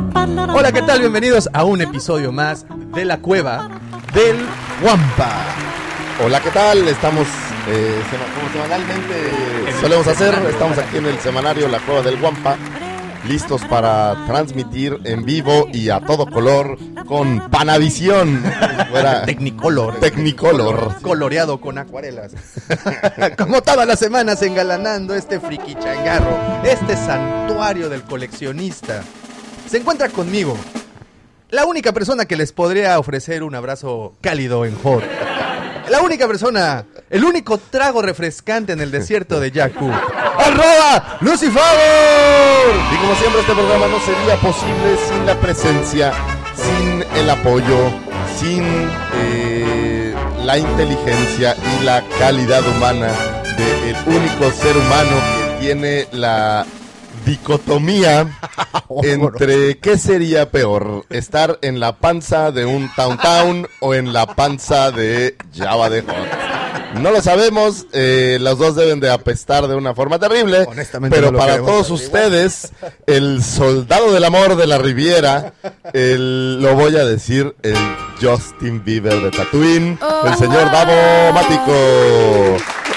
Hola, ¿qué tal? Bienvenidos a un episodio más de La Cueva del Wampa. Hola, ¿qué tal? Estamos, eh, sema- como semanalmente solemos hacer, estamos aquí en el semanario La Cueva del Guampa, listos para transmitir en vivo y a todo color con Panavisión. Fuera Technicolor. Technicolor. Coloreado con acuarelas. Como todas las semanas engalanando este friki changarro, este santuario del coleccionista. Se encuentra conmigo la única persona que les podría ofrecer un abrazo cálido en hot. La única persona, el único trago refrescante en el desierto de Jakku. ¡Arroba Lucifer! Y como siempre este programa no sería posible sin la presencia, sin el apoyo, sin eh, la inteligencia y la calidad humana del único ser humano que tiene la dicotomía entre qué sería peor, estar en la panza de un Town Town o en la panza de Java de Hot. No lo sabemos, eh, los dos deben de apestar de una forma terrible, Honestamente pero no lo para todos ustedes, el soldado del amor de la Riviera, el, lo voy a decir, el Justin Bieber de Tatooine, el señor Davo Mático.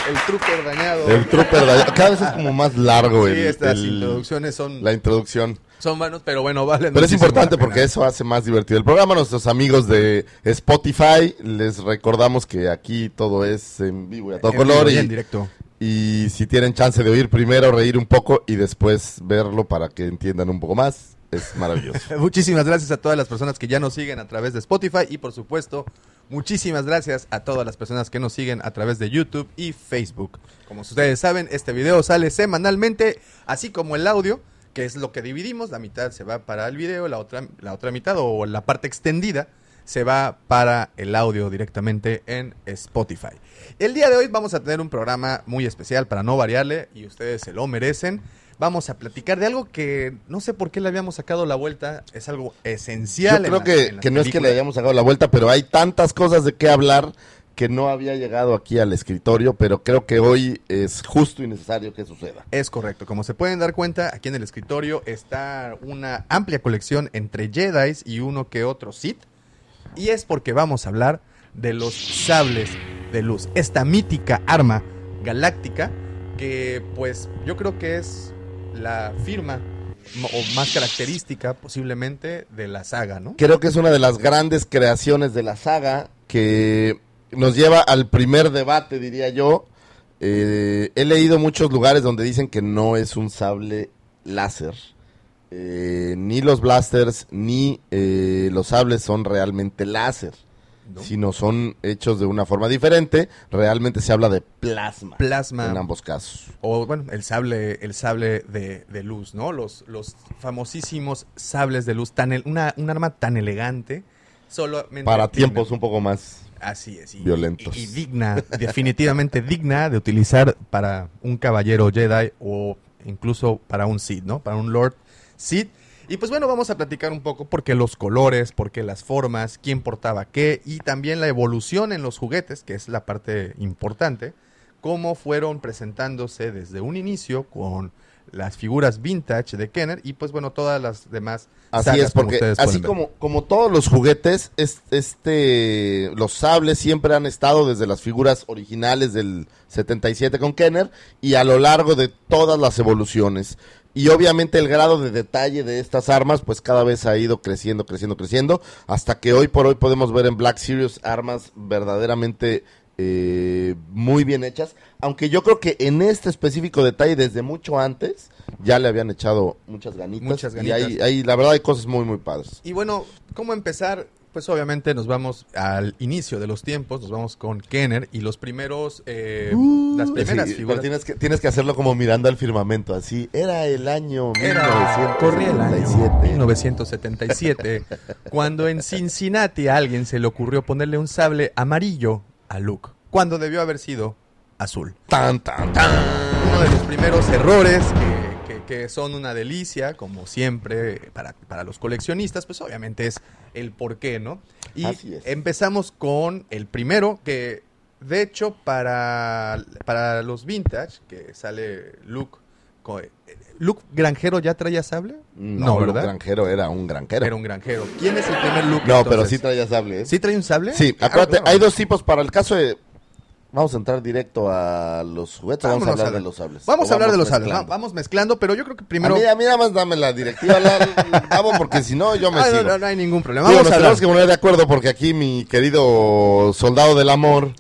El trooper dañado. El trooper de- Cada vez es como más largo Sí, el, estas el- introducciones son, la introducción. Son vanos, pero bueno, valen Pero es importante porque eso hace más divertido el programa. Nuestros amigos de Spotify, les recordamos que aquí todo es en vivo y a todo En color. vivo y Y, en directo. y si tienen chance de oír primero, reír un poco y después verlo para que entiendan un poco más, es maravilloso. Muchísimas gracias a todas las personas que ya nos siguen a través de Spotify y por supuesto, muchísimas gracias a todas las personas que nos siguen a través de YouTube y Facebook. Como ustedes saben, este video sale semanalmente, así como el audio, que es lo que dividimos, la mitad se va para el video, la otra la otra mitad o la parte extendida se va para el audio directamente en Spotify. El día de hoy vamos a tener un programa muy especial para no variarle y ustedes se lo merecen. Vamos a platicar de algo que no sé por qué le habíamos sacado la vuelta, es algo Yo esencial. en creo la- que, en que no es que le hayamos sacado la vuelta, pero hay tantas cosas de qué hablar que no había llegado aquí al escritorio, pero creo que hoy es justo y necesario que suceda. Es correcto, como se pueden dar cuenta, aquí en el escritorio está una amplia colección entre Jedi y uno que otro Sith. Y es porque vamos a hablar de los sables de luz, esta mítica arma galáctica que pues yo creo que es la firma o más característica posiblemente de la saga, ¿no? Creo que es una de las grandes creaciones de la saga que nos lleva al primer debate, diría yo. Eh, he leído muchos lugares donde dicen que no es un sable láser. Eh, ni los blasters ni eh, los sables son realmente láser, ¿no? sino son hechos de una forma diferente. Realmente se habla de plasma Plasma en ambos casos. o bueno, el sable, el sable de, de luz, ¿no? Los, los famosísimos sables de luz, tan el- una, un arma tan elegante, solamente Para tiempos un poco más así es, y, violentos. y, y digna, definitivamente digna de utilizar para un caballero Jedi o incluso para un Sith, ¿no? Para un Lord Sith. Y pues bueno, vamos a platicar un poco por qué los colores, por qué las formas, quién portaba qué y también la evolución en los juguetes, que es la parte importante, cómo fueron presentándose desde un inicio con las figuras vintage de Kenner y pues bueno, todas las demás Así sagas, es, como porque ustedes así como, como todos los juguetes, es- este, los sables siempre han estado desde las figuras originales del 77 con Kenner y a lo largo de todas las evoluciones. Y obviamente el grado de detalle de estas armas, pues cada vez ha ido creciendo, creciendo, creciendo, hasta que hoy por hoy podemos ver en Black Series armas verdaderamente eh, muy bien hechas. Aunque yo creo que en este específico detalle, desde mucho antes, ya le habían echado muchas ganitas. Muchas Y ganitas. hay, hay- la verdad hay cosas muy, muy padres. Y bueno, ¿cómo empezar? Pues obviamente nos vamos al inicio de los tiempos, nos vamos con Kenner y los primeros, eh, las primeras Sí, pero figuras. tienes que, tienes que hacerlo como mirando al firmamento, así. Era el año Era, corría el año 1977. 1977, cuando en Cincinnati a alguien se le ocurrió ponerle un sable amarillo a Luke, cuando debió haber sido azul. Tan, tan, tan. Uno de los primeros errores que, que- que son una delicia, como siempre, para, para los coleccionistas, pues obviamente es el por qué, ¿no? Y Así es. empezamos con el primero, que de hecho para, para los vintage, que sale Luke eh, ¿Luke Granjero ya traía sable? No, Luke Granjero era un granjero. Era un granjero. ¿Quién es el primer Luke? No, pero sí traía sable. ¿eh? ¿Sí trae un sable? Sí, Ah, acuérdate, claro. hay dos tipos para el caso de... Vamos a entrar directo a los juguetes, vamos a hablar la- de los sables. Vamos a hablar de los sables. Va- Vamos mezclando, pero yo creo que primero. A mí, a mí nada más dame la directiva, la, vamos, porque si no yo me Ah, sigo. no, no, no hay ningún problema. Digo, Vamos nos a hablar. tenemos que poner de acuerdo porque aquí mi querido soldado del amor,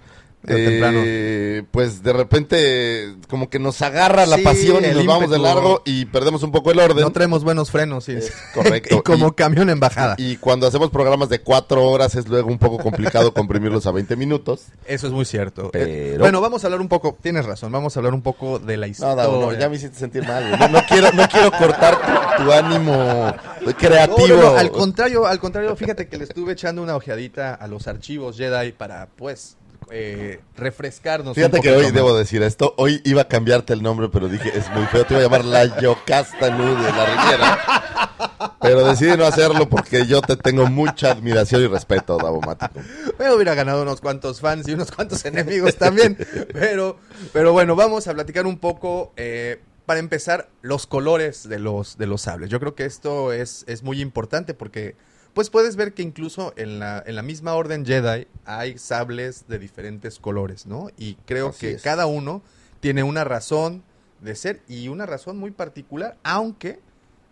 eh, pues de repente como que nos agarra la Sí, pasión y nos vamos de largo y perdemos un poco el orden. No traemos buenos frenos. sí. Es correcto. y como Y- camión en bajada. y cuando hacemos programas de cuatro horas es luego un poco complicado comprimirlos a 20 minutos. Eso es muy cierto. Eh, bueno, vamos a hablar un poco. Tienes razón. Vamos a hablar un poco de la No, historia. Davo, no, ya me hiciste sentir mal. No, no quiero, no quiero cortar tu, tu ánimo creativo. No, no, no, al contrario, al contrario, fíjate que le estuve echando una ojeadita a los archivos Jedi para, pues, eh, refrescarnos. Fíjate un que hoy más. debo decir esto. Hoy iba a cambiarte el nombre, pero dije, es muy feo. Te iba a llamar la Yocasta Nu de la Riviera. Pero decidí no hacerlo porque yo te tengo mucha admiración y respeto, Davo Mático. Me hubiera ganado unos cuantos fans y unos cuantos enemigos también. pero, pero bueno, vamos a platicar un poco. eh, para empezar, los colores de los, de los sables. Yo creo que esto es, es muy importante porque, pues puedes ver que incluso en la, en la misma orden Jedi hay sables de diferentes colores, ¿no? Y creo Así que es. cada uno tiene una razón de ser y una razón muy particular, aunque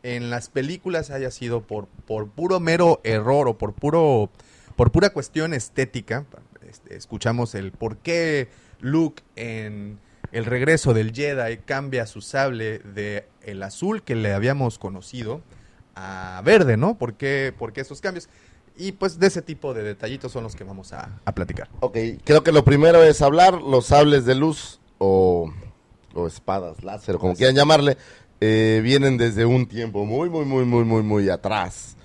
en las películas haya sido por, por puro mero error o por puro por pura cuestión estética. este, escuchamos el por qué Luke en el regreso del Jedi cambia su sable de el azul que le habíamos conocido a verde, ¿no? ¿Por qué, por qué esos cambios? Y pues de ese tipo de detallitos son los que vamos a, a platicar. Ok, creo que lo primero es hablar los sables de luz o, o espadas láser, o como quieran llamarle, eh, vienen desde un tiempo muy, muy, muy, muy, muy, muy atrás.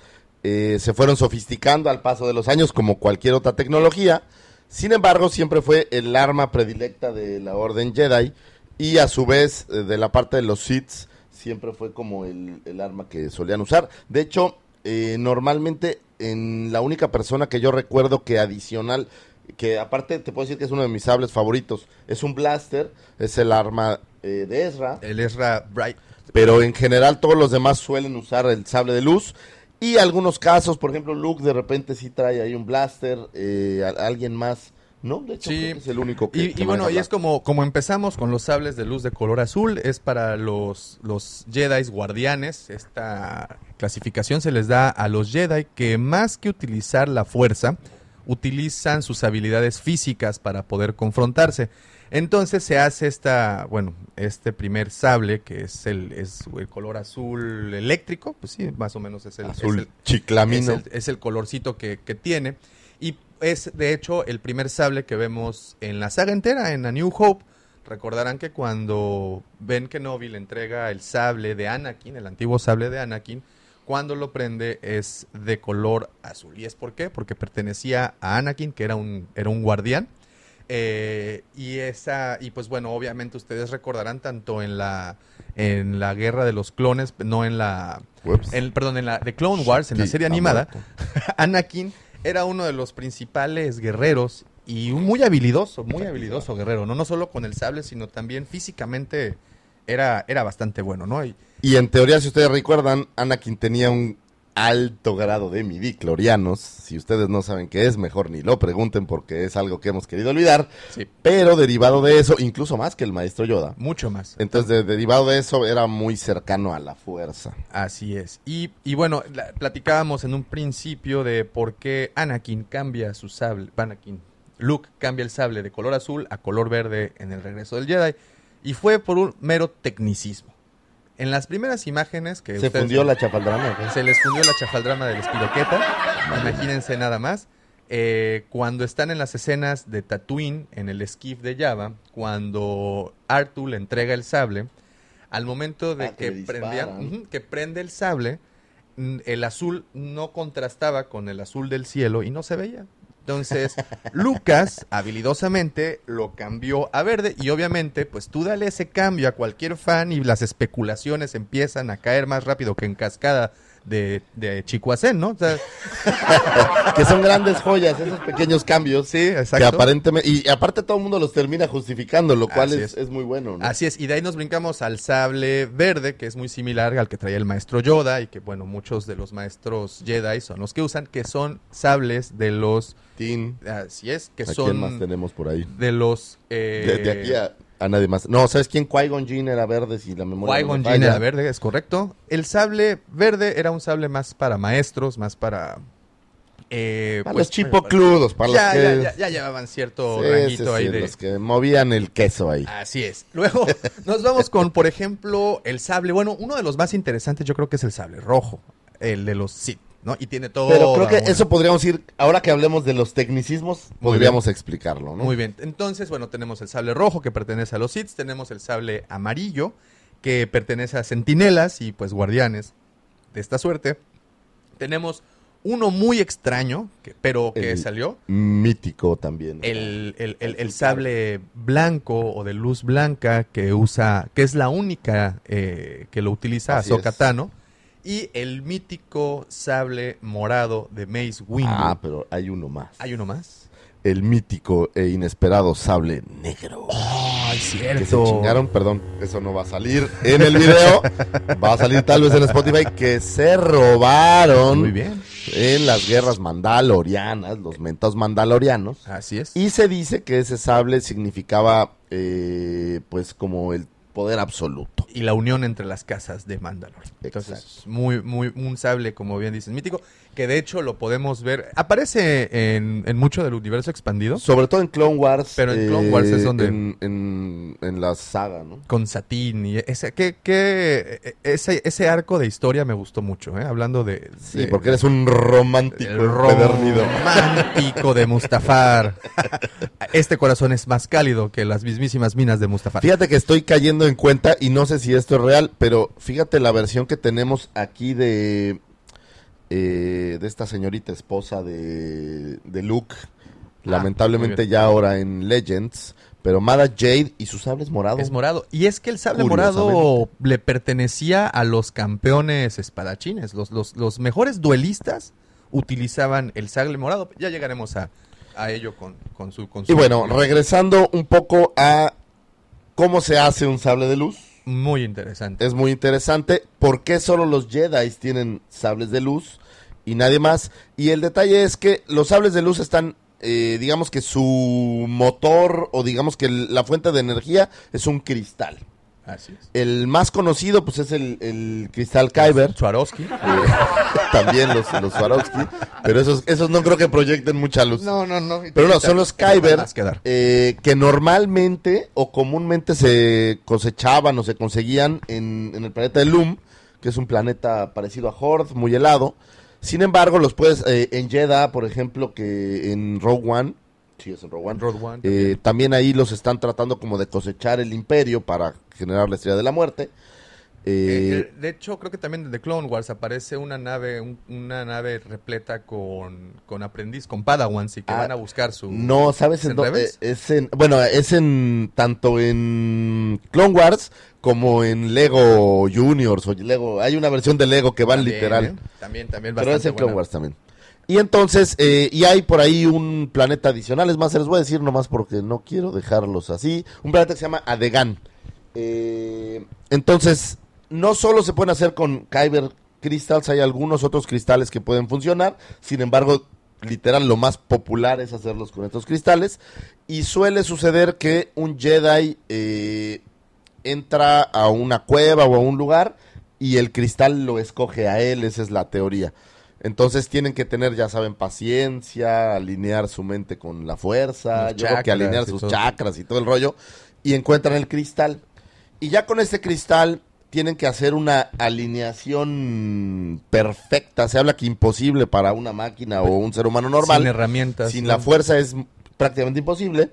Eh, se fueron sofisticando al paso de los años como cualquier otra tecnología. Sin embargo, siempre fue el arma predilecta de la Orden Jedi y a su vez eh, de la parte de los Sith siempre fue como el, el arma que solían usar. De hecho, eh, normalmente en la única persona que yo recuerdo que adicional, que aparte te puedo decir que es uno de mis sables favoritos, es un blaster, es el arma eh, de Ezra, El Ezra Bright. pero en general todos los demás suelen usar el sable de luz. Y algunos casos, por ejemplo, Luke de repente sí trae ahí un blaster, eh, alguien más, ¿no? De hecho, Sí. creo que es el único que Y, que y bueno, y es como, como empezamos con los sables de luz de color azul, es para los, los Jedi guardianes. Esta clasificación se les da a los Jedi que más que utilizar la fuerza, utilizan sus habilidades físicas para poder confrontarse. Entonces se hace esta, bueno, este primer sable que es el, es el color azul eléctrico, pues sí, más o menos es el, es azul el- chiclamino. es el, es el colorcito que, que tiene. Y es, de hecho, el primer sable que vemos en la saga entera, en A New Hope. Recordarán que cuando Ben Kenobi le entrega el sable de Anakin, el antiguo sable de Anakin, cuando lo prende es de color azul. ¿Y es por qué? Porque pertenecía a Anakin, que era un, era un guardián. Eh, y esa, y pues bueno, obviamente ustedes recordarán tanto en la en la guerra de los clones, no en la en- perdón, en la de Clone Wars, en la serie animada. Anakin era uno de los principales guerreros y un muy habilidoso, muy habilidoso guerrero, no no solo con el sable, sino también físicamente era era bastante bueno, ¿no? Y, Y en teoría, si ustedes recuerdan, Anakin tenía un alto grado de midiclorianos. Si ustedes no saben qué es, mejor ni lo pregunten porque es algo que hemos querido olvidar. sí, Pero derivado de eso, incluso más que el maestro Yoda. mucho más. Entonces, de- derivado de eso, era muy cercano a la fuerza. Así es. Y, y bueno, la- platicábamos en un principio de por qué Anakin cambia su sable. Anakin, Luke cambia el sable de color azul a color verde en el regreso del Jedi. Y fue por un mero tecnicismo. En las primeras imágenes que Se fundió la chapaldrama. ¿qué? se les fundió la chafaldrama del espiroqueta. Imagínense nada más. Eh, cuando están en las escenas de Tatooine, en el esquife de Java, cuando Artu le entrega el sable, al momento de Ah, que prendía, prende el sable, el azul no contrastaba con el azul del cielo y no se veía. Entonces, Lucas, habilidosamente, lo cambió a verde y obviamente, pues tú dale ese cambio a cualquier fan y las especulaciones empiezan a caer más rápido que en cascada de, de Chicoacén, ¿no? O sea, que son grandes joyas, esos pequeños cambios. Sí, exacto. Que aparentemente, y aparte todo el mundo los termina justificando, lo cual es, es. es muy bueno, ¿no? Así es, y de ahí nos brincamos al sable verde, que es muy similar al que traía el maestro Yoda, y que, bueno, muchos de los maestros Jedi son los que usan, que son sables de los. Tin, Así es, que ¿a quién son. más tenemos por ahí? De los. eh, De, de aquí a, a nadie más. No, ¿sabes quién? Qui-Gon Jinn era verde, si la memoria no me Qui-Gon falla. Jinn era verde, es correcto. El sable verde era un sable más para maestros, más para. eh, Para pues, los chipocludos, para ya, los que... ya, ya, ya llevaban cierto Sí, ranguito sí, ahí sí, de. los que movían el queso ahí. Así es. Luego nos vamos con, por ejemplo, el sable. Bueno, uno de los más interesantes yo creo que es el sable rojo, el de los Sith, ¿no? Y tiene todo. Pero creo que eso podríamos ir, ahora que hablemos de los tecnicismos, Muy podríamos explicarlo, ¿no? Muy bien. Entonces, bueno, tenemos el sable rojo que pertenece a los Sith, tenemos el sable amarillo que pertenece a centinelas y pues guardianes de esta suerte. Tenemos uno muy extraño, que- pero que El- salió. Mítico también. El, el- el- sable blanco o de luz blanca que usa, que es la única eh, que lo utiliza Ahsoka. Tano. Y el mítico sable morado de Mace Windu. Ah, pero hay uno más. ¿Hay uno más? El mítico e inesperado sable negro. ¡Ay, que se cierto! chingaron, perdón, eso no va a salir en el video, va a salir tal vez en Spotify, que se robaron Muy bien. en las guerras mandalorianas, los mentos mandalorianos, Así es. y se dice que ese sable significaba, eh, pues, como el poder absoluto. y la unión entre las casas de Mandalore. Entonces, Exacto. muy, muy, un sable, como bien dices, mítico, que de hecho lo podemos ver, aparece en, en mucho del universo expandido, Sobre todo en Clone Wars. Pero en Clone Wars es donde- En, en- en la saga, ¿no? con Satín y ese, que, que, ese, ese arco de historia me gustó mucho, ¿eh? hablando de... Sí, de- porque eres un romántico empedernido. romántico de Mustafar. Este corazón es más cálido que las mismísimas minas de Mustafar. Fíjate que estoy cayendo en cuenta y no sé si esto es real, pero fíjate la versión que tenemos aquí de eh, de esta señorita esposa de, de Luke, muy lamentablemente ya ahora en Legends, pero Mara Jade y su sable es morado. Es morado. Y es que el sable morado le pertenecía a los campeones espadachines. Los, los, los mejores duelistas utilizaban el sable morado. Ya llegaremos a, a ello con, con su... Con y su- bueno, regresando un poco a cómo se hace un sable de luz. Muy interesante. Es muy interesante. ¿Por qué solo los Jedi tienen sables de luz y nadie más? Y el detalle es que los sables de luz están, eh, digamos que su motor o digamos que la fuente de energía es un cristal. Así es. El más conocido pues es el, el cristal Kyber. Swarovski. eh, también los, los Swarovski. Pero esos, esos no creo que proyecten mucha luz. No, no, no. Pero no, son los Kyber eh, que normalmente o comúnmente se cosechaban o se conseguían en, en el planeta de Loom, que es un planeta parecido a Horde, muy helado. Sin embargo, los puedes eh, en Jeddah, por ejemplo, que en Rogue One, sí es en Rogue One, Road One. eh, también ahí los están tratando como de cosechar el imperio para generar la estrella de la muerte. Eh, Eh, de hecho, creo que también de Clone Wars aparece una nave, un- una nave repleta con, con aprendiz, con Padawans y que Ah, van a buscar su. No, ¿sabes ¿Es en dónde? Es en, bueno, es en tanto en Clone Wars como en Lego Juniors o Lego. Hay una versión de Lego que van También, literal. También, también pero es en Clone buena. Wars también. Y entonces, eh, y hay por ahí un planeta adicional, es más, se los voy a decir nomás porque no quiero dejarlos así. Un planeta que se llama Adegan. Eh, entonces, no solo se pueden hacer con Kyber Crystals, hay algunos otros cristales que pueden funcionar. Sin embargo, literal, lo más popular es hacerlos con estos cristales. Y suele suceder que un Jedi eh, entra a una cueva o a un lugar y el cristal lo escoge a él, esa es la teoría. Entonces tienen que tener, ya saben, paciencia, alinear su mente con la fuerza, Los yo creo que alinear sus todo. chakras y todo el rollo, y encuentran el cristal. Y ya con este cristal tienen que hacer una alineación perfecta. Se habla que imposible para una máquina o un ser humano normal. Sin herramientas. Sin ¿no? la fuerza es prácticamente imposible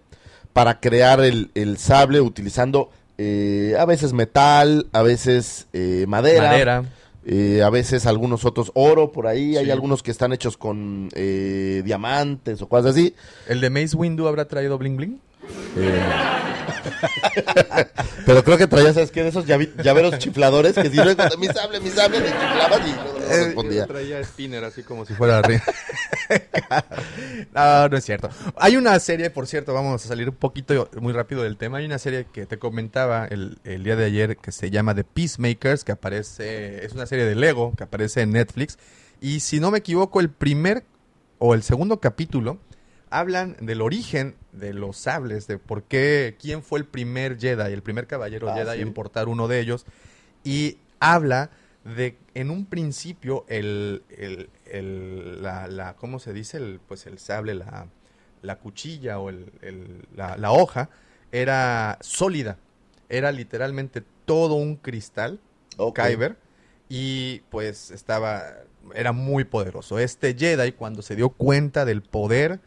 para crear el, el sable utilizando eh, a veces metal, a veces eh, madera, Madera. Eh, a veces algunos otros oro por ahí. Hay algunos que están hechos con eh, diamantes o cosas así. ¿El de Mace Windu habrá traído bling bling? Eh, Pero creo que traía, ¿sabes qué? De esos llavi- llaveros chifladores que si no mi sable, mi sable, le chiflabas y luego le Eh, respondía. yo traía spinner así como si fuera arriba. no, no es cierto. Hay una serie, por cierto, vamos a salir un poquito muy rápido del tema. Hay una serie que te comentaba el, el día de ayer que se llama The Peacemakers, que aparece, es una serie de Lego que aparece en Netflix. Y si no me equivoco, el primer o el segundo capítulo hablan del origen de los sables, de por qué, quién fue el primer Jedi, el primer caballero Ah, Jedi sí. en portar uno de ellos. Y habla de en un principio el, el- el- la, la- ¿cómo se dice? El, pues el sable, la, la cuchilla o el, el- la, la hoja era sólida. Era literalmente todo un cristal, Ok. Kyber, y pues estaba, era muy poderoso. Este Jedi cuando se dio cuenta del poder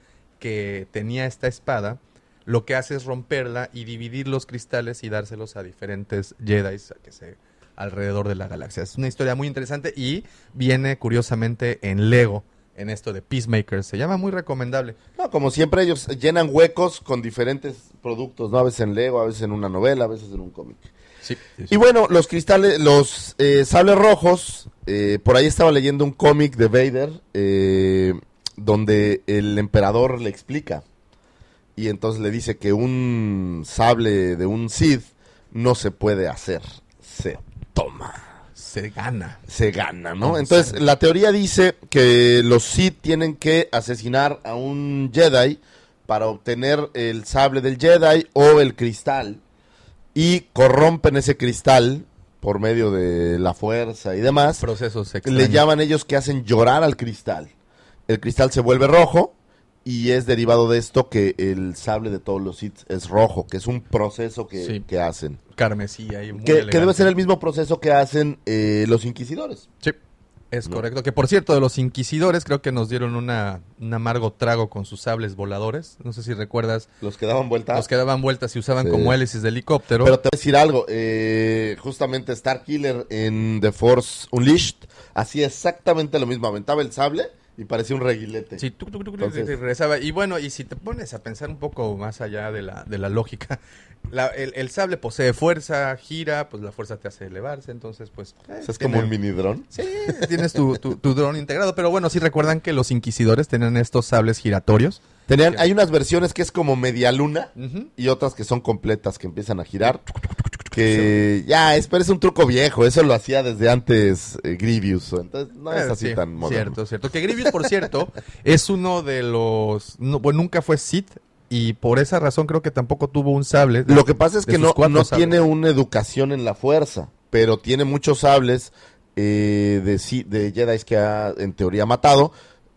que tenía esta espada, lo que hace es romperla y dividir los cristales y dárselos a diferentes Jedi que se alrededor de la galaxia. Es una historia muy interesante y viene curiosamente en Lego, en esto de Peacemakers. Se llama muy recomendable. No, como siempre ellos llenan huecos con diferentes productos, ¿no? A veces en Lego, a veces en una novela, a veces en un cómic. Sí. Y bueno, los cristales, los eh, sables rojos, eh, por ahí estaba leyendo un cómic de Vader eh, donde el emperador le explica y entonces le dice que un sable de un Sith no se puede hacer, se toma, Se gana. se gana, ¿no? Entonces la teoría dice que los Sith tienen que asesinar a un Jedi para obtener el sable del Jedi o el cristal y corrompen ese cristal por medio de la fuerza y demás. Procesos Le extraños. llaman ellos que hacen llorar al cristal. El cristal se vuelve rojo y es derivado de esto que el sable de todos los Sith es rojo, que es un proceso que, Sí. que hacen. carmesí ahí. muy Que, que debe ser el mismo proceso que hacen eh, los inquisidores. Sí, es No. correcto. Que por cierto, de los inquisidores creo que nos dieron una, un amargo trago con sus sables voladores. No sé si recuerdas, Los que daban vuelta. los que daban vueltas y usaban Sí. como hélices de helicóptero. Pero te voy a decir algo, eh, justamente Star Killer en The Force Unleashed hacía exactamente lo mismo, aventaba el sable y parecía un reguilete. Sí, tuc, tuc, tuc, Entonces- y regresaba. Y bueno, y si te pones a pensar un poco más allá de la, de la lógica, la- el, el sable posee fuerza, gira, pues la fuerza te hace elevarse, entonces pues... eh, es tiene- como un mini dron. Sí, tienes tu, tu, tu dron integrado, pero bueno, sí recuerdan que los inquisidores tenían estos sables giratorios. Tenían, Sí. hay unas versiones que es como media luna y otras que son completas, que empiezan a girar. Que ya, es, pero es un truco viejo, eso lo hacía desde antes eh, Grievous, entonces no es Eh, así sí, tan moderno. Cierto, cierto. Que Grievous, por cierto, es uno de los... no, bueno, nunca fue Sith y por esa razón creo que tampoco tuvo un sable. Lo que pasa es que no, no tiene una educación en la fuerza, pero tiene muchos sables eh, de, si- de Jedi que ha en teoría matado.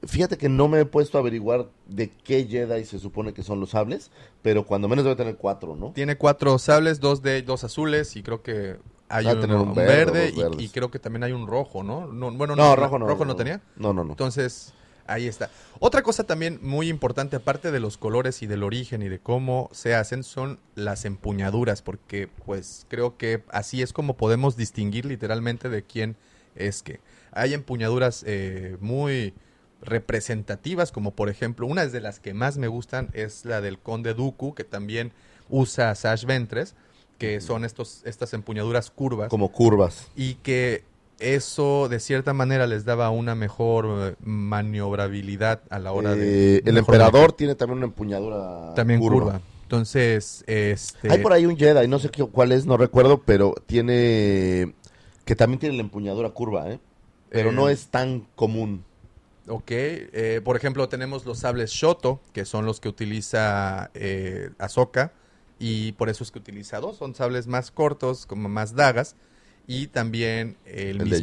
Fíjate que no me he puesto a averiguar de qué Jedi se supone que son los sables, pero cuando menos debe tener cuatro, ¿no? Tiene cuatro sables, dos de dos azules y creo que hay un un verde, y- creo que también hay un rojo, ¿no? no bueno, No, rojo no. ¿Rojo no tenía? No, no, no. Entonces, ahí está. Otra cosa también muy importante, aparte de los colores y del origen y de cómo se hacen, son las empuñaduras, porque pues creo que así es como podemos distinguir literalmente de quién es que. Hay empuñaduras eh, muy representativas, como por ejemplo, una de las que más me gustan es la del Conde Dooku, que también usa Sash Ventres, que son estos, estas empuñaduras curvas Como curvas. y que eso de cierta manera les daba una mejor eh, maniobrabilidad a la hora de Eh, el emperador tiene también una empuñadura también curva. Entonces, este Hay por ahí un Jedi, no sé qué- cuál es, no recuerdo, pero tiene que también tiene la empuñadura curva, ¿eh? Pero Eh, no es tan común. Ok, eh, por ejemplo, tenemos los sables Shoto, que son los que utiliza eh, Ahsoka, y por eso es que utiliza dos, son sables más cortos, como más dagas, y también el, El de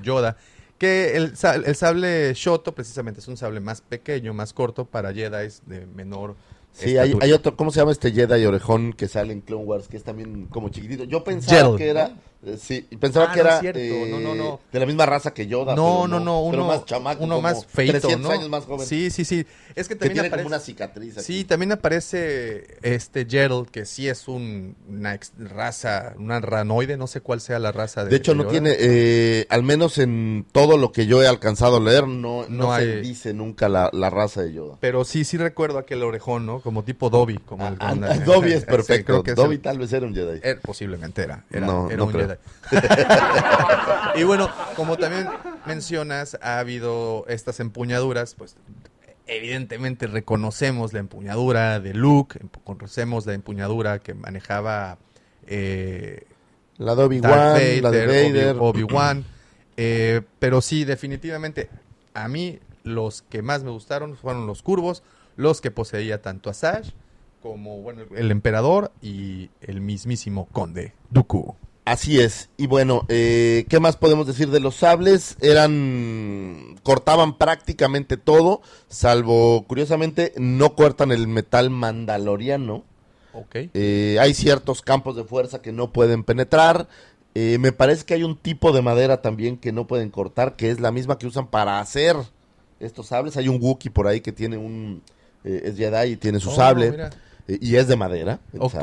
Yoda. Que el, sa- el sable Shoto precisamente es un sable más pequeño, más corto para Jedi de menor Sí, hay, otro, ¿cómo se llama este Jedi orejón que sale en Clone Wars? Que es también como chiquitito. Yo pensaba que era Sí, pensaba Ah, que no era eh, no, no, de la misma raza que Yoda. No, pero no, no, pero uno más chamaco, uno más feito, 300 ¿no? años más joven. Sí, sí, sí. Es que que también tiene aparece como una cicatriz aquí. Sí, también aparece este Gerald, que sí es un- una raza, una ranoide, no sé cuál sea la raza de De hecho, no Yoda. tiene, eh, al menos en todo lo que yo he alcanzado a leer, no, no, se dice nunca la, la raza de Yoda. Pero sí, sí recuerdo aquel orejón, ¿no? Como tipo Dobby. Como el, Ah, con- ah, Dobby es Sí, perfecto. creo que es Dobby el- tal vez era un Jedi. er- posiblemente era. Era, No, era no un creo. Jedi. y bueno, como también mencionas, ha habido estas empuñaduras, pues evidentemente reconocemos la empuñadura de Luke, em- conocemos la empuñadura que manejaba eh, La de Obi-Wan, la de Vader, Vader. Obi- Obi-Wan. eh, pero sí, definitivamente, a mí los que más me gustaron fueron los curvos, los que poseía tanto Asajj como bueno, el emperador y el mismísimo conde Dooku. Así es. Y bueno, eh, ¿qué más podemos decir de los sables? Eran. cortaban prácticamente todo, salvo, curiosamente, no cortan el metal mandaloriano. Ok. Eh, hay ciertos campos de fuerza que no pueden penetrar. Eh, me parece que hay un tipo de madera también que no pueden cortar, que es la misma que usan para hacer estos sables. Hay un Wookiee por ahí que tiene un. eh, es Jedi y tiene su Oh, sable. mira. Y es de madera. Ok.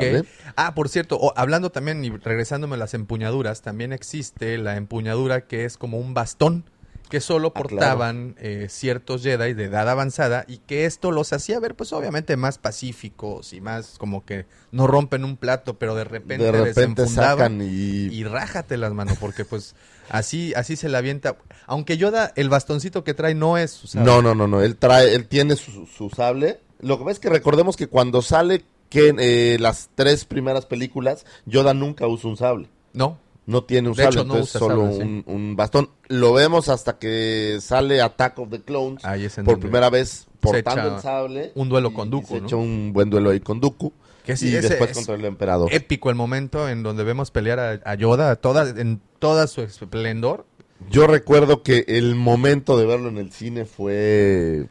Ah, por cierto, hablando también y regresándome a las empuñaduras, también existe la empuñadura que es como un bastón que solo Ah, claro. portaban eh, ciertos Jedi de edad avanzada y que esto los hacía ver pues obviamente más pacíficos y más como que no rompen un plato, pero de repente, De repente sacan y. y rájate las manos porque pues así así se la avienta. Aunque Yoda el bastoncito que trae no es su sable. No, no, no, no. Él trae, él tiene su, su sable. Lo que pasa es que recordemos que cuando sale que eh, las tres primeras películas, Yoda nunca usa un sable. No. No tiene un De sable, hecho, no entonces usa solo sable, sí. un, bastón. Lo vemos hasta que sale Attack of the Clones Ahí es en por primera vez portando el sable. un duelo y- con Dooku, Se ¿no? echa un buen duelo ahí con Dooku. Que sí, y después es contra el emperador. épico el momento en donde vemos pelear a, a Yoda toda, en toda su esplendor. Yo recuerdo que el momento de verlo en el cine fue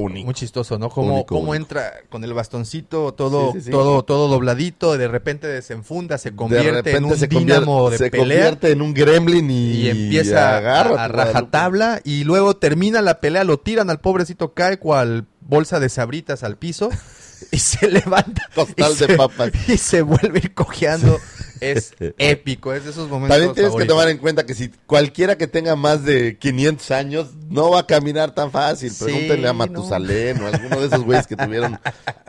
único. Muy chistoso, ¿no? Como Único, cómo único. entra con el bastoncito todo, Sí, sí, sí. todo, todo dobladito, y de repente desenfunda, se convierte en un se dínamo convier- de se pelea convierte en un gremlin y, y empieza a, agarra a tu rajatabla y luego termina la pelea, lo tiran al pobrecito, cae cual bolsa de sabritas al piso y se levanta Costal y de se- papas. y se vuelve a ir cojeando. Es épico, es de esos momentos También tienes que tomar en cuenta que si cualquiera que tenga más de 500 años no va a caminar tan fácil. Sí, Pregúntenle a no. Matusalén o a alguno de esos güeyes que tuvieron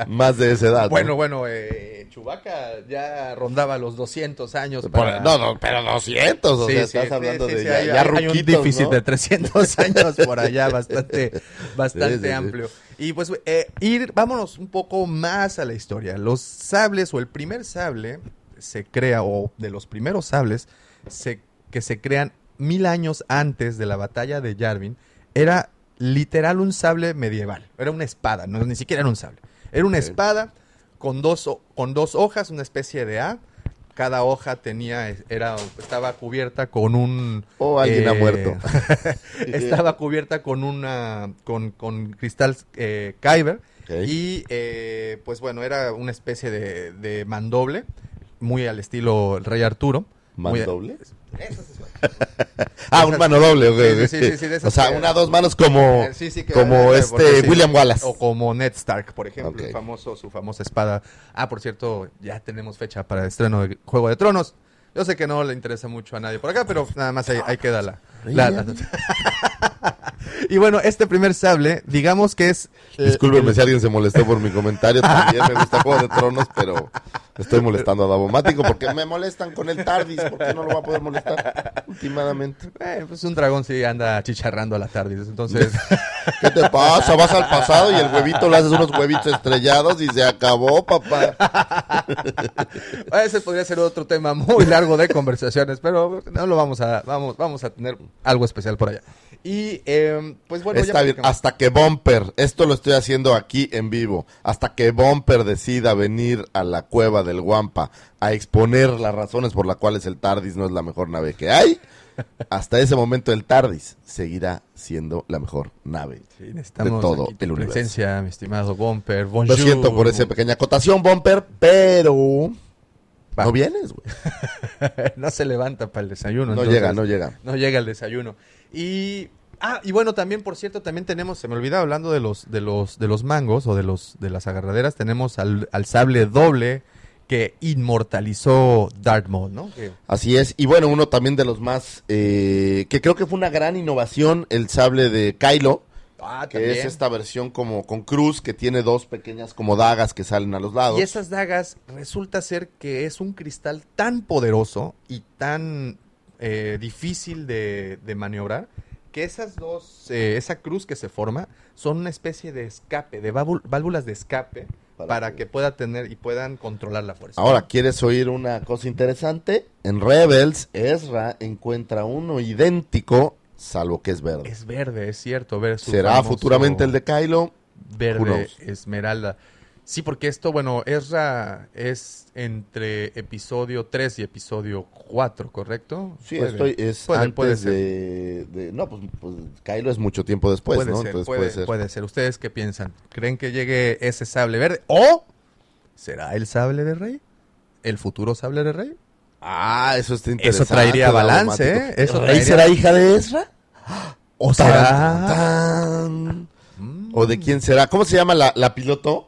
más de esa edad. ¿no? Bueno, bueno, eh, Chewbacca ya rondaba los 200 años. Por- no, no, pero 200. O Sí, sea, sí, estás hablando de ya, hay, ya hay- un déficit ¿no? de 300 años por allá, bastante, bastante amplio. Y pues, eh, ir, vámonos un poco más a la historia. Los sables, o el primer sable, se crea, o de los primeros sables, se, que se crean mil años antes de la batalla de Yavin, era literal un sable medieval. Era una espada, no, ni siquiera era un sable. Era una espada con dos, con dos hojas, una especie de A. Cada hoja tenía, era, estaba cubierta con un... O alguien ha muerto. estaba cubierta con una, con, con cristal eh, Kyber. Y eh, pues bueno, era una especie de, de mandoble, muy al estilo el Rey Arturo. Sí, sí. Ah, un mano doble. ok, Sí, ok. sí, sí, sí, de o sea, que- una dos manos como, Eh, que- como eh, este. William Wallace. O como Ned Stark, por ejemplo, el famoso, su famosa espada. Ah, por cierto, ya tenemos fecha para el estreno de Juego de Tronos. Yo sé que no le interesa mucho a nadie por acá, pero nada más ahí, ahí queda la... la- la- y bueno, este primer sable, digamos que es... eh, Discúlpenme el- si alguien se molestó por mi comentario. También me gusta Juego de Tronos, pero estoy molestando a Davomático porque me molestan con el Tardis. ¿Por qué no lo va a poder molestar últimamente? Eh, pues un dragón sí anda chicharrando a la tarde, entonces... ¿Qué te pasa? Vas al pasado y el huevito le haces unos huevitos estrellados y se acabó, papá. Ese podría ser otro tema muy largo de conversaciones, pero no lo vamos a, vamos, vamos a tener algo especial por allá. Y eh, pues bueno, Está bien, hasta que Bumper, esto lo estoy haciendo aquí en vivo, hasta que Bumper decida venir a la cueva del Guampa a exponer las razones por las cuales el TARDIS no es la mejor nave que hay, hasta ese momento el TARDIS seguirá siendo la mejor nave. Sí, necesitamos de todo aquí tu el universo. presencia, mi estimado Bumper. Lo Bonjour. siento por esa pequeña acotación, Bumper, pero Va. no vienes, güey. no se levanta para el desayuno. No entonces, llega, no llega. No llega el desayuno. Y ah, y bueno, también por cierto, también tenemos, se me olvidaba hablando de los de los de los mangos o de los de las agarraderas, tenemos al, al sable doble que inmortalizó Darth Maul, ¿no? Que- Así es. Y bueno, uno también de los más, eh, que creo que fue una gran innovación, el sable de Kylo, ah, que es esta versión como con cruz, que tiene dos pequeñas como dagas que salen a los lados. Y esas dagas resulta ser que es un cristal tan poderoso y tan eh, difícil de, de maniobrar que esas dos, eh, esa cruz que se forma son una especie de escape, de válvul- válvulas de escape Para para, que- que pueda tener y puedan controlar la fuerza. Ahora, ¿quieres oír una cosa interesante? En Rebels, Ezra encuentra uno idéntico, salvo que es verde. es verde, es cierto. ver su ¿Será futuramente el de Kylo? Verde esmeralda. Sí, porque esto, bueno, Ezra es entre episodio 3 y episodio 4, ¿correcto? Sí, Puede. estoy, es Puede- antes puede ser. de, de- No, pues, pues Kylo es mucho tiempo después, puede, ¿no? ser, Entonces puede, ser. puede ser. ¿Ustedes qué piensan? ¿Creen que llegue ese sable verde? ¿O será el sable de rey? ¿El futuro sable de rey? Ah, eso está interesante. Eso traería balance. ¿eh? Eso ¿Rey traería- será hija de Ezra? ¿O será? tan. ¿O de quién será? ¿Cómo se llama la, la piloto?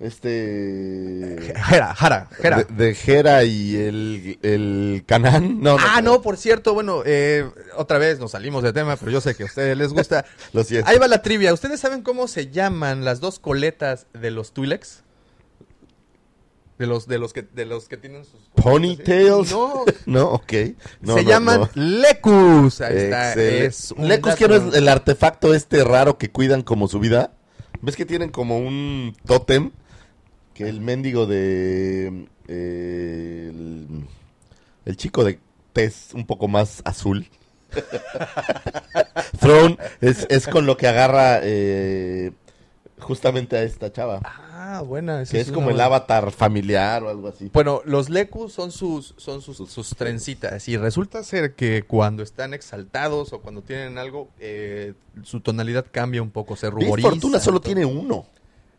Este... Jera, Jara, Jera. De, de Hera y el, el Canán. No, ah, no, por cierto, bueno, eh, otra vez nos salimos de tema, pero yo sé que a ustedes les gusta. Lo siento. Ahí va la trivia. ¿Ustedes saben cómo se llaman las dos coletas de los Twi'leks? De los, de los que, de los que tienen sus Ponytails. No, No, ok. No, se no, llaman no. Lecus. Ahí está. Es Lecus, que no es el artefacto este raro que cuidan como su vida. ¿Ves que tienen como un tótem? Que el mendigo de... eh, el, el chico de tez un poco más azul. Throne es, es con lo que agarra eh, justamente a esta chava. Ah, buena. esa Que es como el avatar familiar o algo así. Bueno, los Lecus son sus, son sus, sus trencitas. Y resulta ser que cuando están exaltados o cuando tienen algo, eh, su tonalidad cambia un poco, se ruboriza. Fortuna solo tiene uno.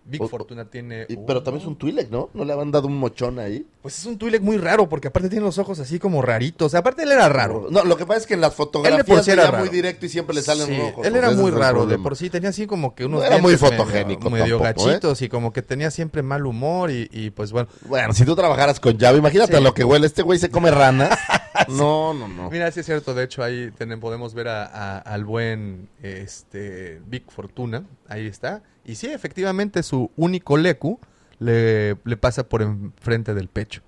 Big o- Fortuna tiene. Y- pero también es un Twi'lek, ¿no? ¿No le habían dado un mochón ahí? Pues es un Twi'lek muy raro, porque aparte tiene los ojos así como raritos. Aparte él era raro. No, lo que pasa es que en las Él fotografías sí era muy directo y siempre le salen Sí, rojos. él era muy raro, de por sí tenía así como que unos No era muy medio- fotogénico medio, tampoco, ¿eh? gachitos y como que tenía siempre mal humor y, y pues bueno. Bueno, si tú trabajaras con Java, imagínate Sí. a lo que huele. Este güey se come ranas. No, no, no. Mira, sí es cierto, de hecho ahí tenemos, podemos ver a- a- al buen este Big Fortuna, ahí está. Y sí, efectivamente su único Leku le, le pasa por enfrente del pecho.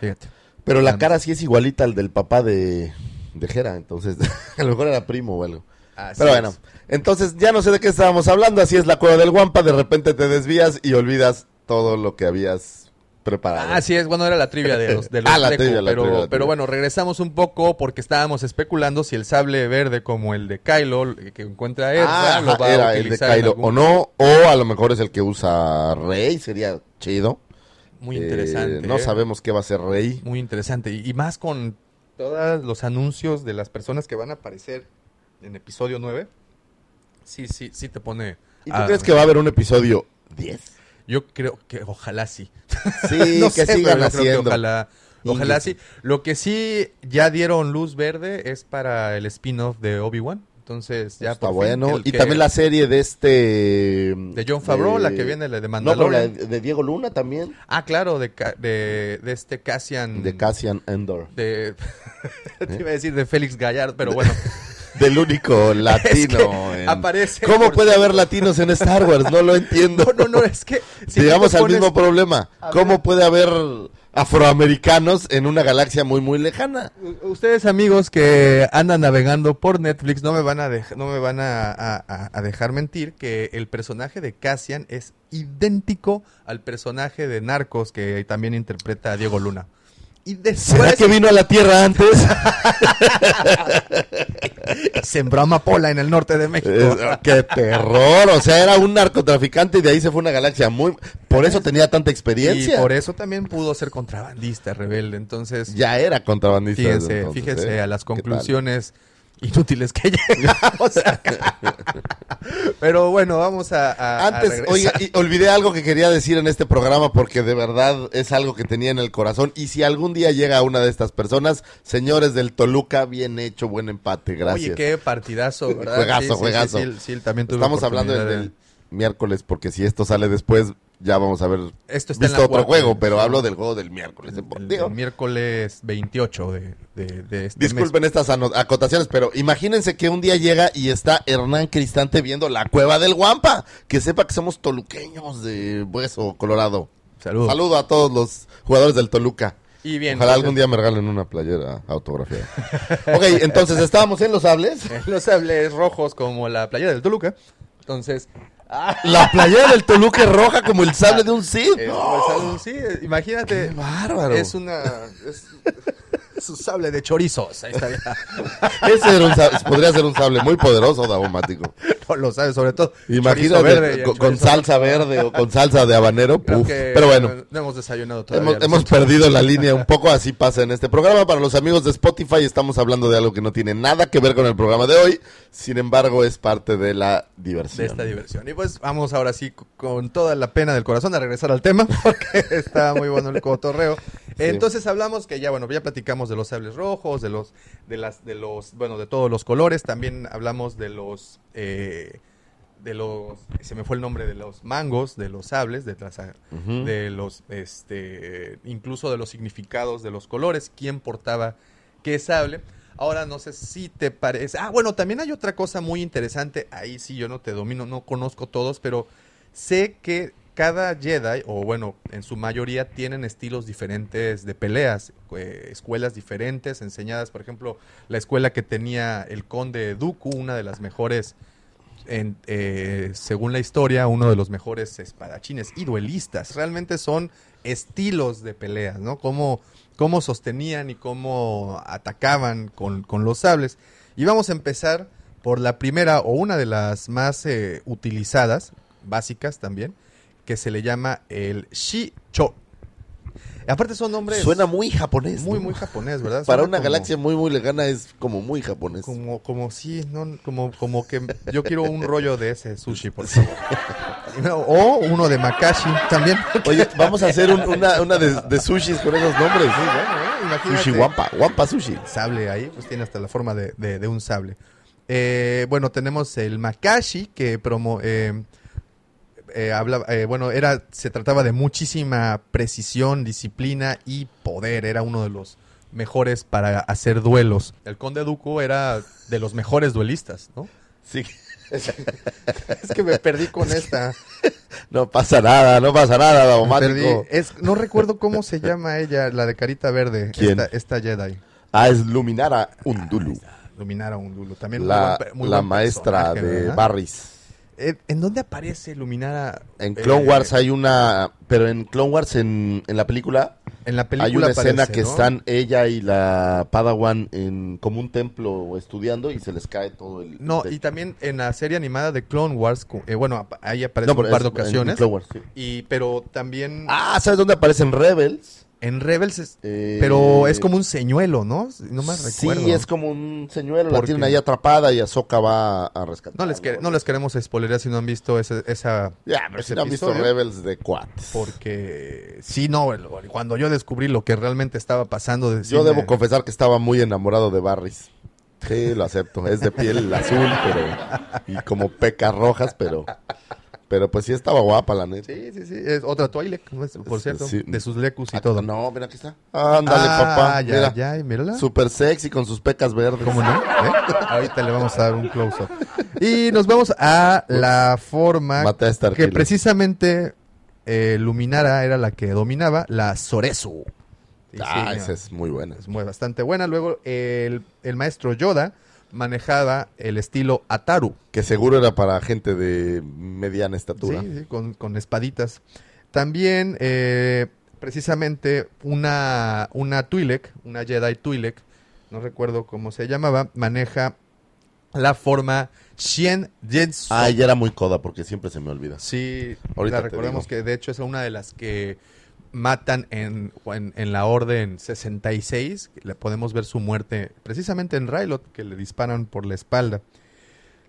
Fíjate. Pero la cara sí es igualita al del papá de, de Jera, entonces a lo mejor era primo o algo. Así Pero es. bueno, entonces ya no sé de qué estábamos hablando, así es la cueva del Guampa, de repente te desvías y olvidas todo lo que habías preparado. Ah, así es, bueno, era la trivia de los, de los Ah, la trivia, la pero, trivia, pero bueno, regresamos un poco porque estábamos especulando si el sable verde como el de Kylo que encuentra Ezra Ah, lo va era a el de utilizar Kylo algún- o no, o a lo mejor es el que usa Rey, sería chido. Muy Eh, interesante. no ¿eh? sabemos qué va a ser Rey. Muy interesante. Y, y más con todos los anuncios de las personas que van a aparecer en episodio 9. Sí, sí, sí te pone... ¿Y tú ah, crees que va a haber un episodio 10? Yo creo que ojalá sí. Sí, No que sé, sigan pero yo creo que haciendo. ojalá, ojalá sí. Lo que sí ya dieron luz verde es para el spin-off de Obi-Wan. Entonces ya Está por bueno. Y que- también la serie de este... de John Favreau, la que viene la de No, pero la Mandalorian. de, de Diego Luna también. Ah, claro, de, de, de este Cassian. De Cassian Endor. de- te iba a decir de Félix Gallardo, pero bueno. Del único latino. que en- aparece ¿Cómo puede haber latinos en Star Wars? No lo entiendo. No, no, no, es que... si Llegamos al pones- mismo problema. ¿Cómo puede haber afroamericanos en una galaxia muy, muy lejana? Ustedes amigos que andan navegando por Netflix no me van a dej- no me van a, a- dejar mentir que el personaje de Cassian es idéntico al personaje de Narcos que también interpreta a Diego Luna. Y ¿Será que vino a la Tierra antes? sembró amapola en el norte de México. Eh, ¡Qué terror! O sea, era un narcotraficante y de ahí se fue a una galaxia muy... Por eso tenía tanta y experiencia. por eso también pudo ser contrabandista, rebelde. Entonces, Ya era contrabandista. Fíjense, entonces, fíjense ¿eh? a las ¿Qué tal? Inútiles que llegamos acá. Pero bueno, vamos a, Antes, oiga, y olvidé algo que quería decir en este programa porque de verdad es algo que tenía en el corazón. Y si algún día llega una de estas personas, señores del Toluca, bien hecho, buen empate, gracias. Oye, qué partidazo, ¿verdad? Juegazo, Sí, juegazo. Sí, sí, también tuve Estamos hablando del miércoles porque si esto sale después, ya vamos a ver Esto está en visto la otro juego, pero sí. hablo del juego del miércoles. el, Digo, el miércoles 28 de, de, de este Disculpen estas ano- acotaciones, pero imagínense que un día llega y está Hernán Cristante viendo la cueva del Guampa. Que sepa que somos toluqueños de Hueso, Colorado. mes. Saludos. Saludo a todos los jugadores del Toluca. Y bien, Ojalá entonces, algún día me regalen una playera autografiada. ok, entonces estábamos en Los Hables. los sables rojos como la playa del Toluca. Entonces, La playera del Toluca es roja como el sable de un Cid. es como el sable- sí, imagínate. ¡Qué bárbaro! Es una. Es, es un sable de chorizos. Ahí está. Ese era un sable- podría ser un sable muy poderoso, Davomático. No lo sabes, sobre todo. Imagínate verde con, salsa verde o con salsa de habanero. Creo puf. que Pero bueno. No hemos desayunado todavía. Hemos, hemos perdido la línea un poco, así pasa en este programa. Para los amigos de Spotify estamos hablando de algo que no tiene nada que ver con el programa de hoy, sin embargo es parte de la diversión. de esta diversión. Y pues vamos ahora sí con toda la pena del corazón a regresar al tema porque está muy bueno el cotorreo. Entonces hablamos que ya bueno, ya platicamos de los sables rojos, de los de las de los bueno, de todos los colores, también hablamos de los eh, de los se me fue el nombre de los mangos, de los sables, de las de los este incluso de los significados de los colores, quién portaba qué sable. Ahora no sé si te parece. Ah, bueno, también hay otra cosa muy interesante. Ahí sí yo no te domino, no conozco todos, pero sé que cada Jedi, o bueno, en su mayoría, tienen estilos diferentes de peleas, eh, escuelas diferentes, enseñadas, por ejemplo, la escuela que tenía el conde Dooku, una de las mejores, eh, según la historia, uno de los mejores espadachines y duelistas. Realmente son estilos de peleas, ¿no? Cómo, cómo sostenían y cómo atacaban con, con los sables. Y vamos a empezar por la primera o una de las más eh, utilizadas, básicas también, que se le llama el Shicho. Aparte son nombres Suena muy japonés. muy, ¿no? muy japonés, ¿verdad? Para Suena una como- galaxia muy, muy lejana es como muy japonés. Como, como sí, no, como, como que yo quiero un rollo de ese sushi, por favor. O uno de Makashi también. Oye, vamos a hacer un- una, una de, de sushis con esos nombres. Sí, bueno, ¿eh? Imagínate. Sushi Wampa, Wampa Sushi. Sable ahí, pues tiene hasta la forma de, de- de un sable. Eh, bueno, tenemos el Makashi, que promo, eh, eh, habla- eh, bueno, era, se trataba de muchísima precisión, disciplina y poder. Era uno de los mejores para hacer duelos. El Conde Dooku era de los mejores duelistas, ¿no? Sí. Es que me perdí con esta. No pasa nada, no pasa nada. Es, no recuerdo cómo se llama ella, la de carita verde. ¿Quién? Esta, esta Jedi. Ah, es Luminara Undulu. Luminara Undulu. También muy La, buen pe- muy la maestra de ¿verdad? Barris. Eh, ¿En dónde aparece Luminara? En Eh, Clone Wars hay una, pero en Clone Wars en, en la película, En la película hay una escena que ¿no? están ella y la Padawan en como un templo estudiando y se les cae todo el No, el- y también en la serie animada de Clone Wars, eh, bueno, ahí aparece No, un par de es en- ocasiones. Clone Wars, sí. y, pero también Ah, ¿sabes dónde aparecen Rebels? En Rebels, es- Eh, pero es como un señuelo, ¿no? No más recuerdo. Sí, es como un señuelo, la Porque- tienen ahí atrapa y Ahsoka va a rescatar. No les, quere- no les queremos spoilear si no han visto ese, esa... Ya, pero si no han visto. Rebels de cuates. Porque sí, no, cuando yo descubrí lo que realmente estaba pasando... de- sí Yo debo confesar que estaba muy enamorado de Barris. Sí, lo acepto. Es de piel azul, pero. Y como pecas rojas, pero. Pero pues sí estaba guapa, la neta. Sí, sí, sí. Es otra Twi'lek, por cierto. sí. De sus lecus y Ah, todo. No, mira, aquí está. Ándale, Ah, papá. Ya, mira. ya, mírala. Súper sexy con sus pecas verdes. ¿Cómo no? ¿Eh? Ahorita le vamos a dar un close-up. Y nos vamos a la forma a que precisamente eh, Luminara era la que dominaba, la Soresu. Ah, Sí, esa es muy buena. es muy bastante buena. Luego el, el maestro Yoda manejaba el estilo Ataru. Que seguro era para gente de mediana estatura. Sí, sí, con, con espaditas. También, eh, precisamente, una, una Twi'lek, una Jedi Twi'lek, no recuerdo cómo se llamaba, maneja la forma Shen Jetsu. Ah, ella era muy coda porque siempre se me olvida. Sí, Ahorita la digo. que de hecho es una de las que matan en, en, en la Orden 66. Le podemos ver su muerte precisamente en Rylot, que le disparan por la espalda.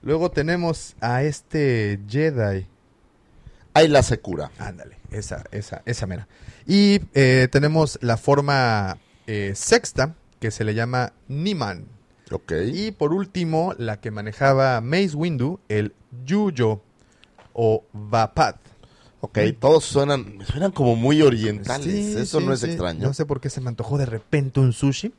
Luego tenemos a este Jedi. Ahí la se cura. Ándale, esa, esa, esa mera. Y eh, tenemos la forma eh, sexta, que se le llama Niman. Ok. Y por último, la que manejaba Mace Windu, el Yuyo o Vapad. Ok, todos suenan, suenan como muy orientales. Sí, Eso sí, no es sí. extraño. No sé por qué se me antojó de repente un sushi,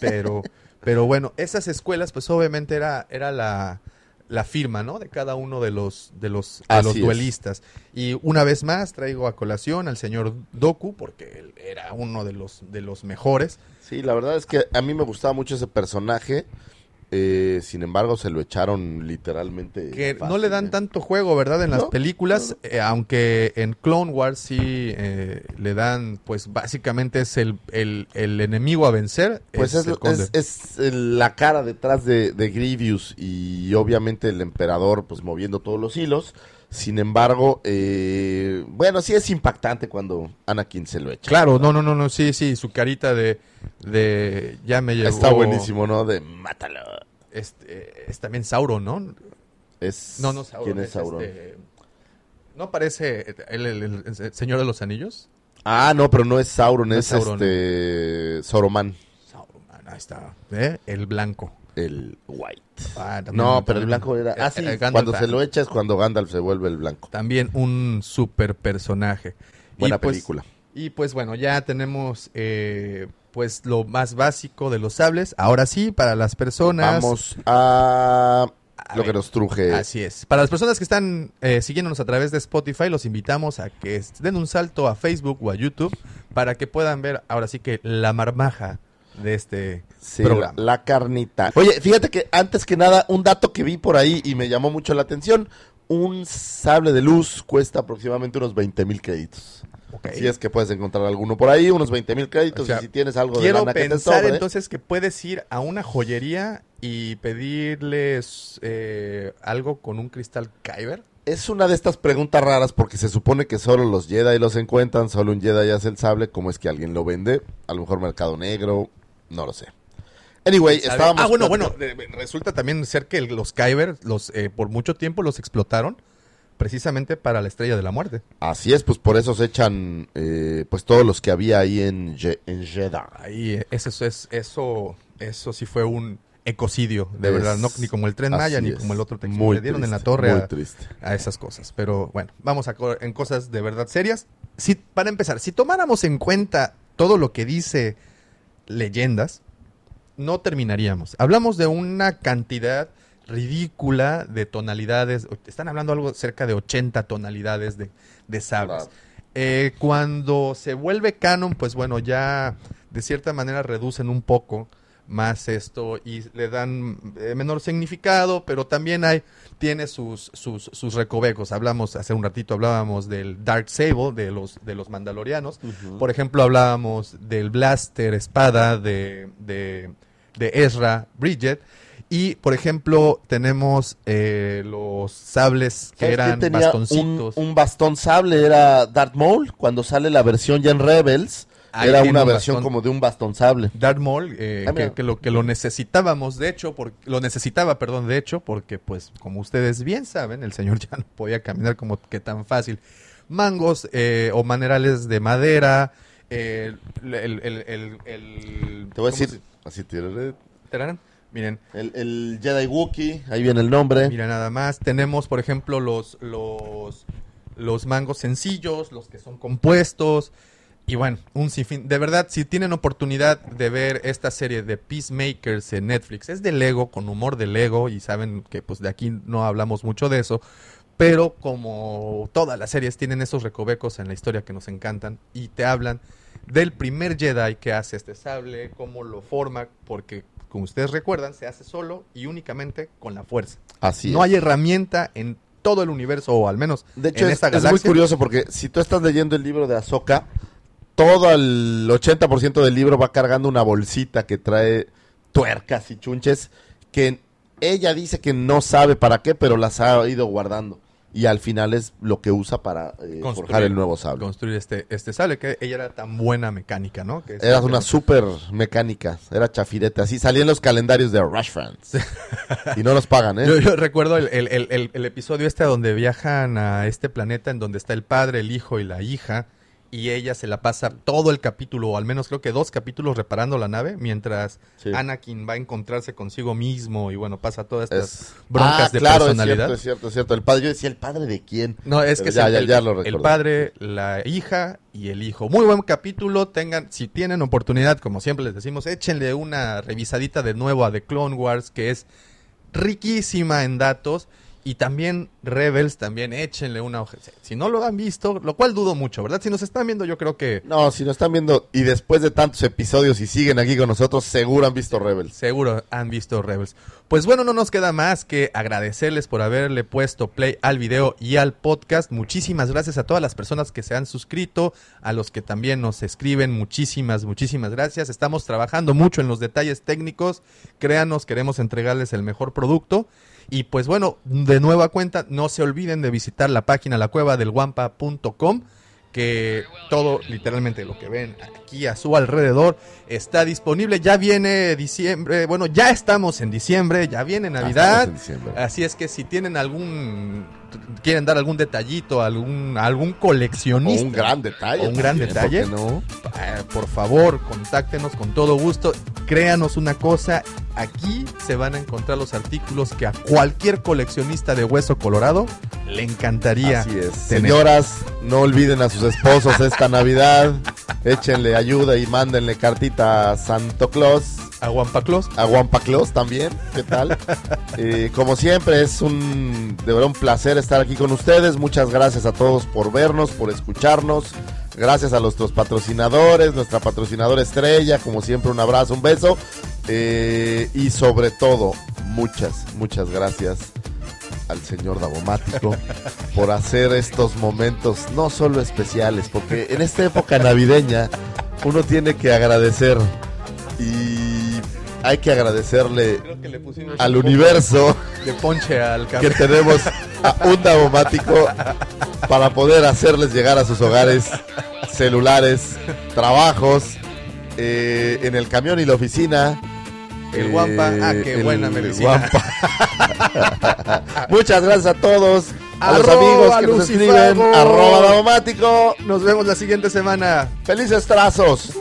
pero, pero bueno, esas escuelas, pues obviamente era, era la, la firma, ¿no? De cada uno de los, de los, de los duelistas. Y una vez más traigo a colación al señor Doku, porque él era uno de los, de los mejores. Sí, la verdad es que a mí me gustaba mucho ese personaje. Eh, sin embargo, se lo echaron literalmente. Que no le dan ¿eh? tanto juego, ¿verdad? En las películas, eh, aunque en Clone Wars sí eh, le dan, pues básicamente es el, el, el enemigo a vencer. Pues es- es la cara detrás de, de Grievous y obviamente el emperador pues moviendo todos los hilos. Sin embargo, eh, bueno, sí es impactante cuando Anakin se lo echa. Claro, no, no, no, no, sí, sí, su carita de, de ya me llegó. Está buenísimo, ¿no? De mátalo. Este, es también Sauron, ¿no? Es, No, no Sauron. ¿Quién es Sauron? este, ¿No parece el, el- el- el Señor de los Anillos? Ah, no, pero no es Sauron, No es, es Sauron. este Sauroman, Sauron, ahí está. ¿eh? El blanco. El white. Ah, también- No, pero el blanco era... Ah, eh, sí, eh, Gandalf, cuando se lo echa es cuando Gandalf se vuelve el blanco. También un super personaje. Buena y pues, película. Y pues bueno, ya tenemos eh, pues lo más básico de los sables. Ahora sí, para las personas... Vamos a A lo ver, que nos truje. Así es. Para las personas que están eh, siguiéndonos a través de Spotify, los invitamos a que den un salto a Facebook o a YouTube para que puedan ver ahora sí que la marmaja de este Sí, programa. la carnita. Oye, fíjate que antes que nada, un dato que vi por ahí y me llamó mucho la atención. Un sable de luz cuesta aproximadamente unos 20 mil créditos. Ok. Si es que puedes encontrar alguno por ahí, unos 20 mil créditos. O sea, y si tienes algo de Quiero lana que te pensar sobre, entonces que puedes ir a una joyería y pedirles eh, algo con un cristal Kyber. Es una de estas preguntas raras porque se supone que solo los Jedi los encuentran, solo un Jedi hace el sable, ¿cómo es que alguien lo vende? A lo mejor mercado negro, no lo sé. Anyway, estábamos... ah, bueno, bueno, resulta también ser que los Kyber los, eh, por mucho tiempo los explotaron precisamente para la Estrella de la Muerte. Así es, pues por eso se echan eh, pues todos los que había ahí en, Je- en Jeddah. Ahí, eh, eso, es, eso, eso sí fue un ecocidio, de Es- verdad, no ni como el Tren Maya ni es. como el otro texto. Muy Le dieron en la torre muy a, triste. a esas cosas. Pero bueno, vamos a co- en cosas de verdad serias. Si, para empezar, si tomáramos en cuenta todo lo que dice leyendas, no terminaríamos. Hablamos de una cantidad ridícula de tonalidades. Están hablando algo cerca de 80 tonalidades de, de sables. Eh, cuando se vuelve canon, pues bueno, ya de cierta manera reducen un poco más esto y le dan eh, menor significado, pero también hay, tiene sus, sus, sus recovecos. Hablamos, hace un ratito hablábamos del Dark Sable de los, de los mandalorianos. Por ejemplo, hablábamos del blaster espada de, de, de Ezra Bridget. Y, por ejemplo, tenemos eh, los sables que ¿Sabes quién eran tenía bastoncitos. Un, un bastón sable era Darth Maul. Cuando sale la versión ya en Rebels, era una un versión bastón. como de un bastón sable. Darth Maul, eh, Ah, que, lo, que lo necesitábamos, de hecho, por, lo necesitaba, perdón, de hecho, porque, pues, como ustedes bien saben, el señor ya no podía caminar como que tan fácil. Mangos eh, o manerales de madera, eh, el, el, el, el- el- Te voy a ¿cómo decir, así tiene. se- ¿Terán? Miren, El, el Jedi Wookiee, ahí viene el nombre. mira nada más. Tenemos, por ejemplo, los, los, los mangos sencillos, los que son compuestos. Y bueno, un sinfín. De verdad, si tienen oportunidad de ver esta serie de Peacemakers en Netflix, es de Lego, con humor de Lego, y saben que pues de aquí no hablamos mucho de eso. Pero como todas las series tienen esos recovecos en la historia que nos encantan y te hablan del primer Jedi que hace este sable, cómo lo forma, porque como ustedes recuerdan, se hace solo y únicamente con la fuerza. Así no es. hay herramienta en todo el universo, o al menos De hecho, en es, esta es muy galaxia. curioso porque si tú estás leyendo el libro de Ahsoka, todo el 80% del libro va cargando una bolsita que trae tuercas y chunches que ella dice que no sabe para qué, pero las ha ido guardando. y al final es lo que usa para eh, Construir. forjar el nuevo sable. Construir este, este sable, que ella era tan buena mecánica, ¿no? Que Era una super mecánica, era chafirete, así salían los calendarios de Rush Fans. y no nos pagan, ¿eh? Yo, yo recuerdo el, el- el- el- el episodio este donde viajan a este planeta en donde está el padre, el hijo y la hija y ella se la pasa todo el capítulo, o al menos creo que dos capítulos reparando la nave, mientras Sí. Anakin va a encontrarse consigo mismo y bueno, pasa todas estas Es- broncas Ah, de claro, personalidad. Es cierto, es cierto, es cierto. El padre, yo decía, ¿el padre de quién? No, es que ya, el, ya- el- ya lo el recordé. padre, la hija y el hijo. Muy buen capítulo. Tengan, si tienen oportunidad, como siempre les decimos, échenle una revisadita de nuevo a The Clone Wars, que es riquísima en datos. Y también Rebels, también échenle una hoja. Si no lo han visto, lo cual dudo mucho, ¿verdad? Si nos están viendo, yo creo que No, si nos están viendo y después de tantos episodios y siguen aquí con nosotros, seguro han visto Rebels. Seguro han visto Rebels. Pues bueno, no nos queda más que agradecerles por haberle puesto play al video y al podcast. Muchísimas gracias a todas las personas que se han suscrito, a los que también nos escriben. Muchísimas, muchísimas gracias. Estamos trabajando mucho en los detalles técnicos. Créanos, queremos entregarles el mejor producto. Y pues bueno, de nueva cuenta, no se olviden de visitar la página la cueva del guampa.com que todo, literalmente lo que ven aquí a su alrededor, está disponible. Ya viene diciembre, bueno, ya estamos en diciembre, ya viene Navidad. En diciembre. Así es que si tienen algún, quieren dar algún detallito, algún, algún coleccionista. O un gran detalle. O un gran detalle. ¿por no? Eh, por favor, contáctenos con todo gusto. Créanos una cosa, aquí se van a encontrar los artículos que a cualquier coleccionista de hueso colorado le encantaría. Así es. tener. Señoras, no olviden a sus esposos esta Navidad. Échenle ayuda y mándenle cartita a Santo Claus. A Wampa Claus. A Wampa Claus también. ¿Qué tal? Eh, como siempre, es un, de verdad un placer estar aquí con ustedes. Muchas gracias a todos por vernos, por escucharnos. Gracias a nuestros patrocinadores, nuestra patrocinadora estrella. Como siempre, un abrazo, un beso. Eh, y sobre todo, muchas, muchas gracias al señor Davomático por hacer estos momentos no solo especiales, porque en esta época navideña uno tiene que agradecer y hay que agradecerle que le al universo de ponche al que tenemos a un Davomático para poder hacerles llegar a sus hogares celulares, trabajos, eh, en el camión y la oficina. El Wampa, ah, qué el buena medicina. Muchas gracias a todos, a los amigos que nos escriben, arroba Davomático. Nos vemos la siguiente semana. Felices trazos.